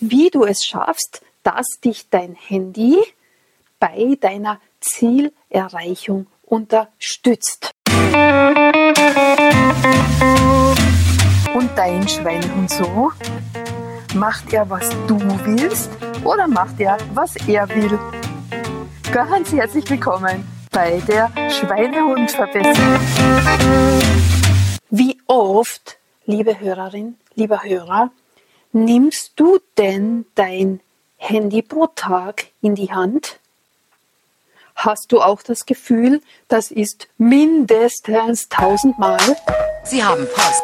wie du es schaffst, dass dich dein Handy bei deiner Zielerreichung unterstützt. Und dein Schweinehund so? Macht er, was du willst oder macht er, was er will? Ganz herzlich willkommen bei der Schweinehundverbesserung. Wie oft, liebe Hörerin, lieber Hörer, nimmst du denn dein Handy pro Tag in die Hand? Hast du auch das Gefühl, das ist mindestens tausendmal? Sie haben Post.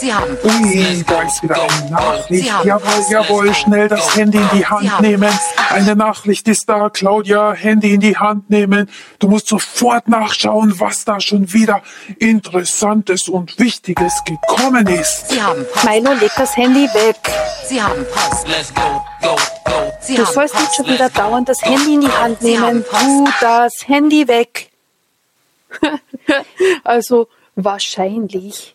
Sie haben. Ui, da ist wieder eine Nachricht. Jawohl, jawohl, schnell das Handy in die Hand nehmen. Eine Nachricht ist da. Claudia, Handy in die Hand nehmen. Du musst sofort nachschauen, was da schon wieder Interessantes und Wichtiges gekommen ist. Sie haben Post. Milo, leg das Handy weg. Sie haben Post. Let's go, go, go. Sie Du haben sollst nicht schon wieder dauernd das Handy in die. Hand Sie haben nehmen. Tu das Handy weg. also wahrscheinlich,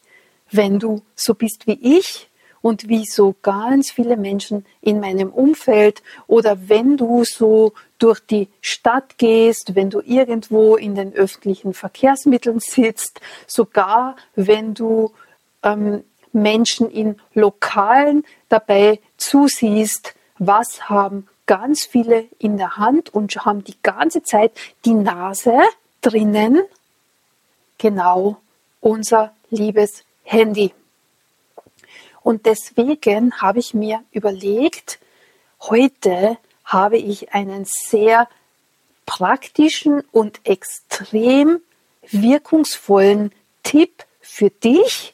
wenn du so bist wie ich und wie so ganz viele Menschen in meinem Umfeld oder wenn du so durch die Stadt gehst, wenn du irgendwo in den öffentlichen Verkehrsmitteln sitzt, sogar wenn du ähm, Menschen in Lokalen dabei zusiehst, was haben ganz viele in der Hand und haben die ganze Zeit die Nase drinnen, genau unser liebes Handy. Und deswegen habe ich mir überlegt, heute habe ich einen sehr praktischen und extrem wirkungsvollen Tipp für dich,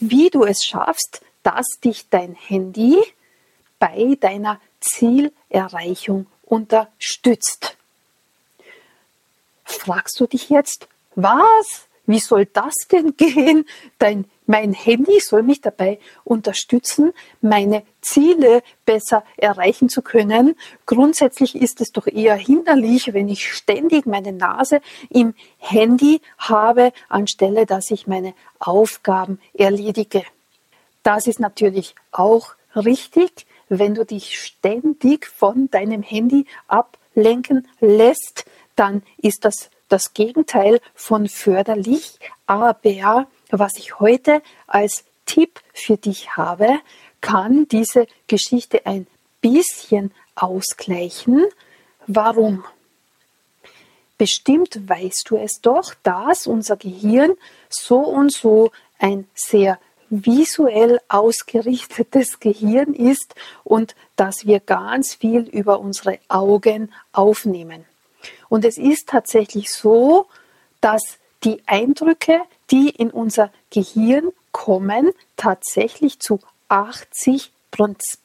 wie du es schaffst, dass dich dein Handy bei deiner Zielerreichung unterstützt. Fragst du dich jetzt, was? Wie soll das denn gehen? Dein, mein Handy soll mich dabei unterstützen, meine Ziele besser erreichen zu können. Grundsätzlich ist es doch eher hinderlich, wenn ich ständig meine Nase im Handy habe, anstelle dass ich meine Aufgaben erledige. Das ist natürlich auch richtig, wenn du dich ständig von deinem Handy ablenken lässt, dann ist das das Gegenteil von förderlich. Aber was ich heute als Tipp für dich habe, kann diese Geschichte ein bisschen ausgleichen. Warum? Bestimmt weißt du es doch, dass unser Gehirn so und so ein sehr visuell ausgerichtetes Gehirn ist und dass wir ganz viel über unsere Augen aufnehmen. Und es ist tatsächlich so, dass die Eindrücke, die in unser Gehirn kommen, tatsächlich zu 80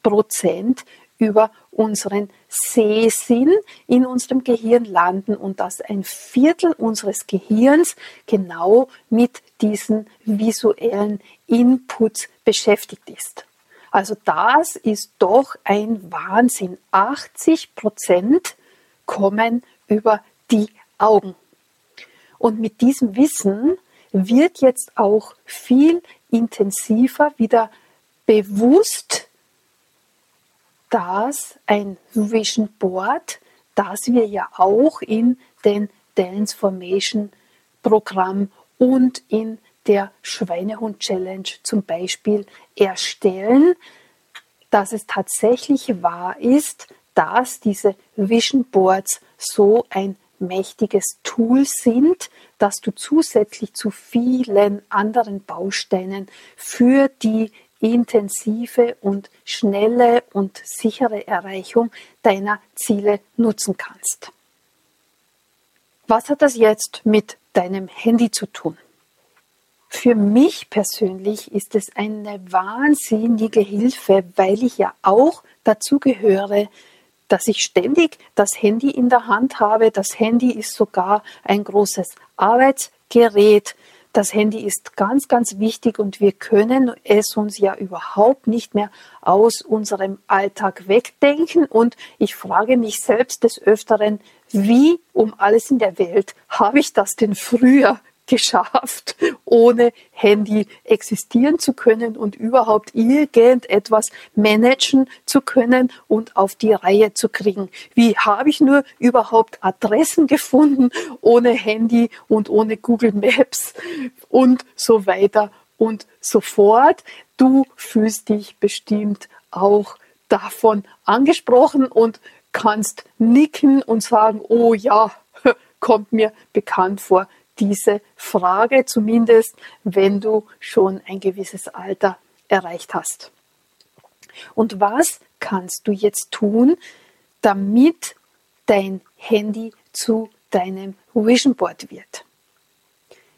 Prozent über unseren Sehsinn in unserem Gehirn landen und dass ein Viertel unseres Gehirns genau mit diesen visuellen Inputs beschäftigt ist. Also das ist doch ein Wahnsinn. 80 Prozent kommen über die Augen. Und mit diesem Wissen wird jetzt auch viel intensiver wieder bewusst, dass ein Vision Board, das wir ja auch in den Dance Formation Programm und in der Schweinehund Challenge zum Beispiel erstellen, dass es tatsächlich wahr ist, dass diese Vision Boards so ein mächtiges Tool sind, dass du zusätzlich zu vielen anderen Bausteinen für die intensive und schnelle und sichere Erreichung deiner Ziele nutzen kannst. Was hat das jetzt mit deinem Handy zu tun? Für mich persönlich ist es eine wahnsinnige Hilfe, weil ich ja auch dazu gehöre, dass ich ständig das Handy in der Hand habe. Das Handy ist sogar ein großes Arbeitsgerät. Das Handy ist ganz, ganz wichtig und wir können es uns ja überhaupt nicht mehr aus unserem Alltag wegdenken. Und ich frage mich selbst des Öfteren, wie um alles in der Welt habe ich das denn früher geschafft, ohne Handy existieren zu können und überhaupt irgendetwas managen zu können und auf die Reihe zu kriegen. Wie habe ich nur überhaupt Adressen gefunden ohne Handy und ohne Google Maps und so weiter und so fort. Du fühlst dich bestimmt auch davon angesprochen und kannst nicken und sagen, oh ja, kommt mir bekannt vor, diese Frage, zumindest wenn du schon ein gewisses Alter erreicht hast. Und was kannst du jetzt tun, damit dein Handy zu deinem Vision Board wird?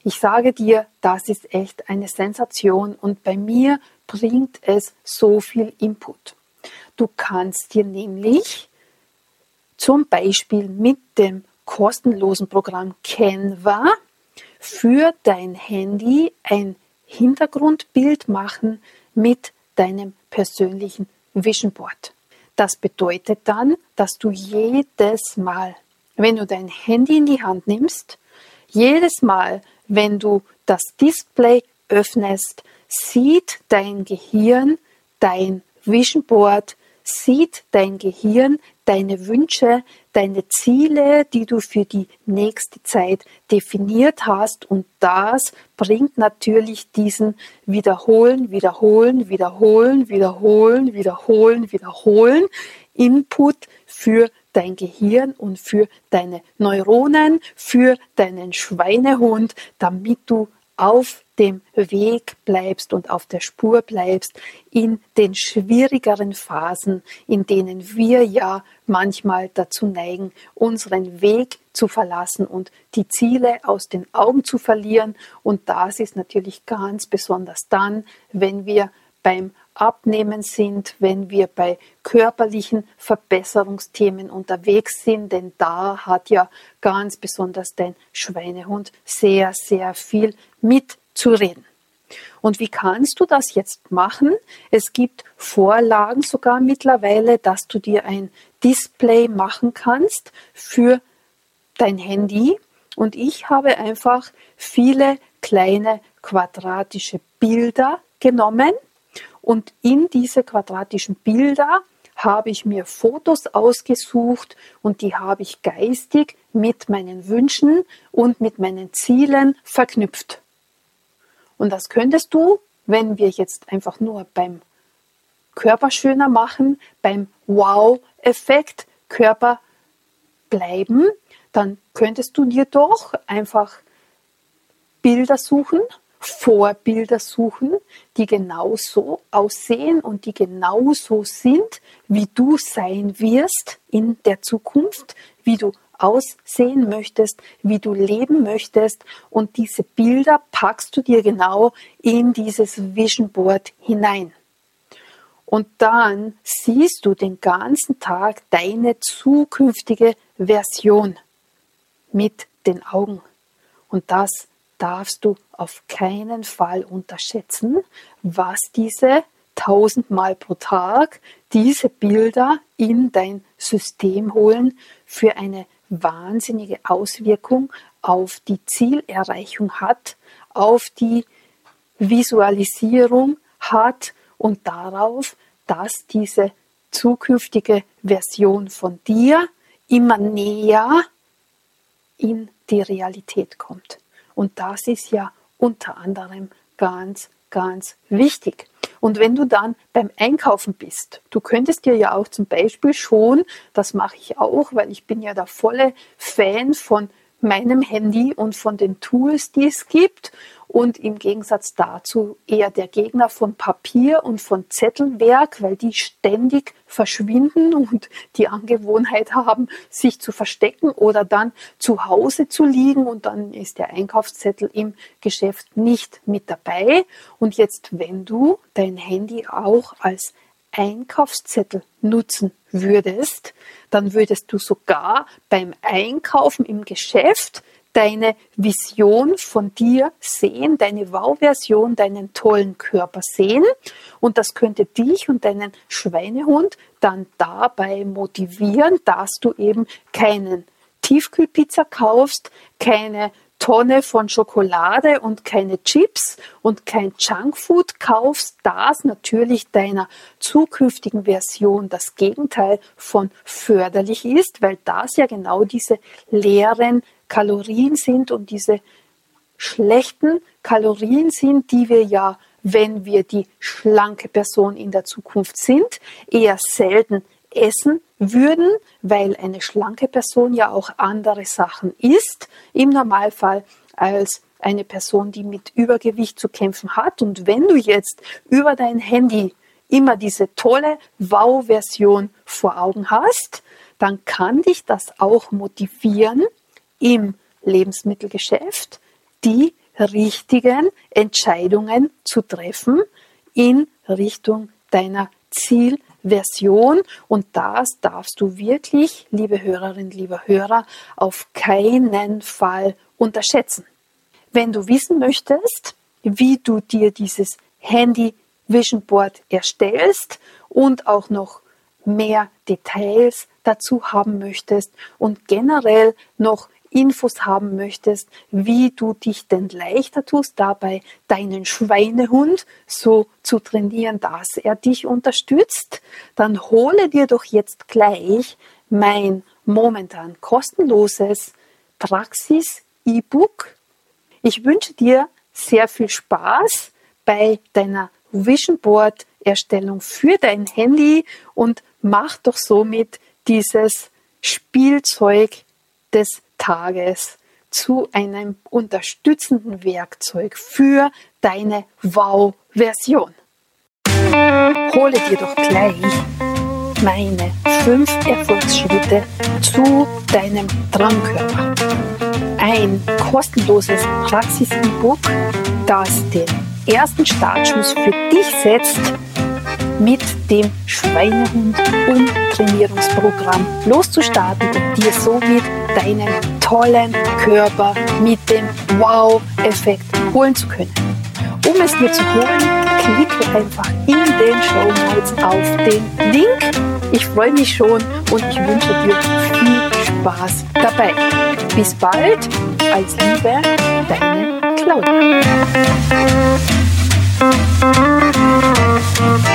Ich sage dir, das ist echt eine Sensation und bei mir bringt es so viel Input. Du kannst dir nämlich zum Beispiel mit dem kostenlosen Programm Canva für dein Handy ein Hintergrundbild machen mit deinem persönlichen Vision Board. Das bedeutet dann, dass du jedes Mal, wenn du dein Handy in die Hand nimmst, jedes Mal, wenn du das Display öffnest, sieht dein Gehirn dein Vision Board, sieht dein Gehirn deine Wünsche, deine Ziele, die du für die nächste Zeit definiert hast. Und das bringt natürlich diesen Wiederholen, Wiederholen, Wiederholen, Wiederholen, Wiederholen, Wiederholen Input für dein Gehirn und für deine Neuronen, für deinen Schweinehund, damit du auf dem Weg bleibst und auf der Spur bleibst in den schwierigeren Phasen, in denen wir ja manchmal dazu neigen, unseren Weg zu verlassen und die Ziele aus den Augen zu verlieren. Und das ist natürlich ganz besonders dann, wenn wir beim Abnehmen sind, wenn wir bei körperlichen Verbesserungsthemen unterwegs sind, denn da hat ja ganz besonders dein Schweinehund sehr, sehr viel mitzureden. Und wie kannst du das jetzt machen? Es gibt Vorlagen sogar mittlerweile, dass du dir ein Display machen kannst für dein Handy. Und ich habe einfach viele kleine quadratische Bilder genommen und in diese quadratischen Bilder habe ich mir Fotos ausgesucht und die habe ich geistig mit meinen Wünschen und mit meinen Zielen verknüpft. Und das könntest du, wenn wir jetzt einfach nur beim Körper schöner machen, beim Wow-Effekt Körper bleiben, dann könntest du dir doch einfach Bilder suchen Vorbilder suchen, die genauso aussehen und die genauso sind, wie du sein wirst in der Zukunft, wie du aussehen möchtest, wie du leben möchtest. Und diese Bilder packst du dir genau in dieses Vision Board hinein. Und dann siehst du den ganzen Tag deine zukünftige Version mit den Augen. Und das darfst du auf keinen Fall unterschätzen, was diese tausendmal pro Tag diese Bilder in dein System holen für eine wahnsinnige Auswirkung auf die Zielerreichung hat, auf die Visualisierung hat und darauf, dass diese zukünftige Version von dir immer näher in die Realität kommt. Und das ist ja unter anderem ganz, ganz wichtig. Und wenn du dann beim Einkaufen bist, du könntest dir ja auch zum Beispiel schon, das mache ich auch, weil ich bin ja der volle Fan von meinem Handy und von den Tools, die es gibt und im Gegensatz dazu eher der Gegner von Papier und von Zettelwerk, weil die ständig verschwinden und die Angewohnheit haben, sich zu verstecken oder dann zu Hause zu liegen und dann ist der Einkaufszettel im Geschäft nicht mit dabei. Und jetzt, wenn du dein Handy auch als Einkaufszettel nutzen würdest, dann würdest du sogar beim Einkaufen im Geschäft deine Vision von dir sehen, deine Wow-Version, deinen tollen Körper sehen. Und das könnte dich und deinen Schweinehund dann dabei motivieren, dass du eben keinen Tiefkühlpizza kaufst, keine Tonne von Schokolade und keine Chips und kein Junkfood kaufst, das natürlich deiner zukünftigen Version das Gegenteil von förderlich ist, weil das ja genau diese leeren Kalorien sind und diese schlechten Kalorien sind, die wir ja, wenn wir die schlanke Person in der Zukunft sind, eher selten essen würden, weil eine schlanke Person ja auch andere Sachen isst im Normalfall als eine Person, die mit Übergewicht zu kämpfen hat. Und wenn du jetzt über dein Handy immer diese tolle Wow-Version vor Augen hast, dann kann dich das auch motivieren, im Lebensmittelgeschäft die richtigen Entscheidungen zu treffen in Richtung deiner Zielversion. Und das darfst du wirklich, liebe Hörerinnen, lieber Hörer, auf keinen Fall unterschätzen. Wenn du wissen möchtest, wie du dir dieses Handy Vision Board erstellst und auch noch mehr Details dazu haben möchtest und generell noch Infos haben möchtest, wie du dich denn leichter tust, dabei deinen Schweinehund so zu trainieren, dass er dich unterstützt, dann hole dir doch jetzt gleich mein momentan kostenloses Praxis-E-Book. Ich wünsche dir sehr viel Spaß bei deiner Vision Board Erstellung für dein Handy und mach doch somit dieses Spielzeug des Tages zu einem unterstützenden Werkzeug für deine Wow-Version. Hole dir doch gleich meine fünf Erfolgsschritte zu deinem Traumkörper. Ein kostenloses Praxis-E-Book, das den ersten Startschuss für dich setzt, mit dem Schweinehund-Umtrainierungsprogramm loszustarten und dir somit deinen tollen Körper mit dem Wow-Effekt holen zu können. Um es dir zu holen, klicke einfach in den Show Notes auf den Link. Ich freue mich schon und ich wünsche dir viel Spaß dabei. Bis bald, als Liebe, deine Claudia. Thank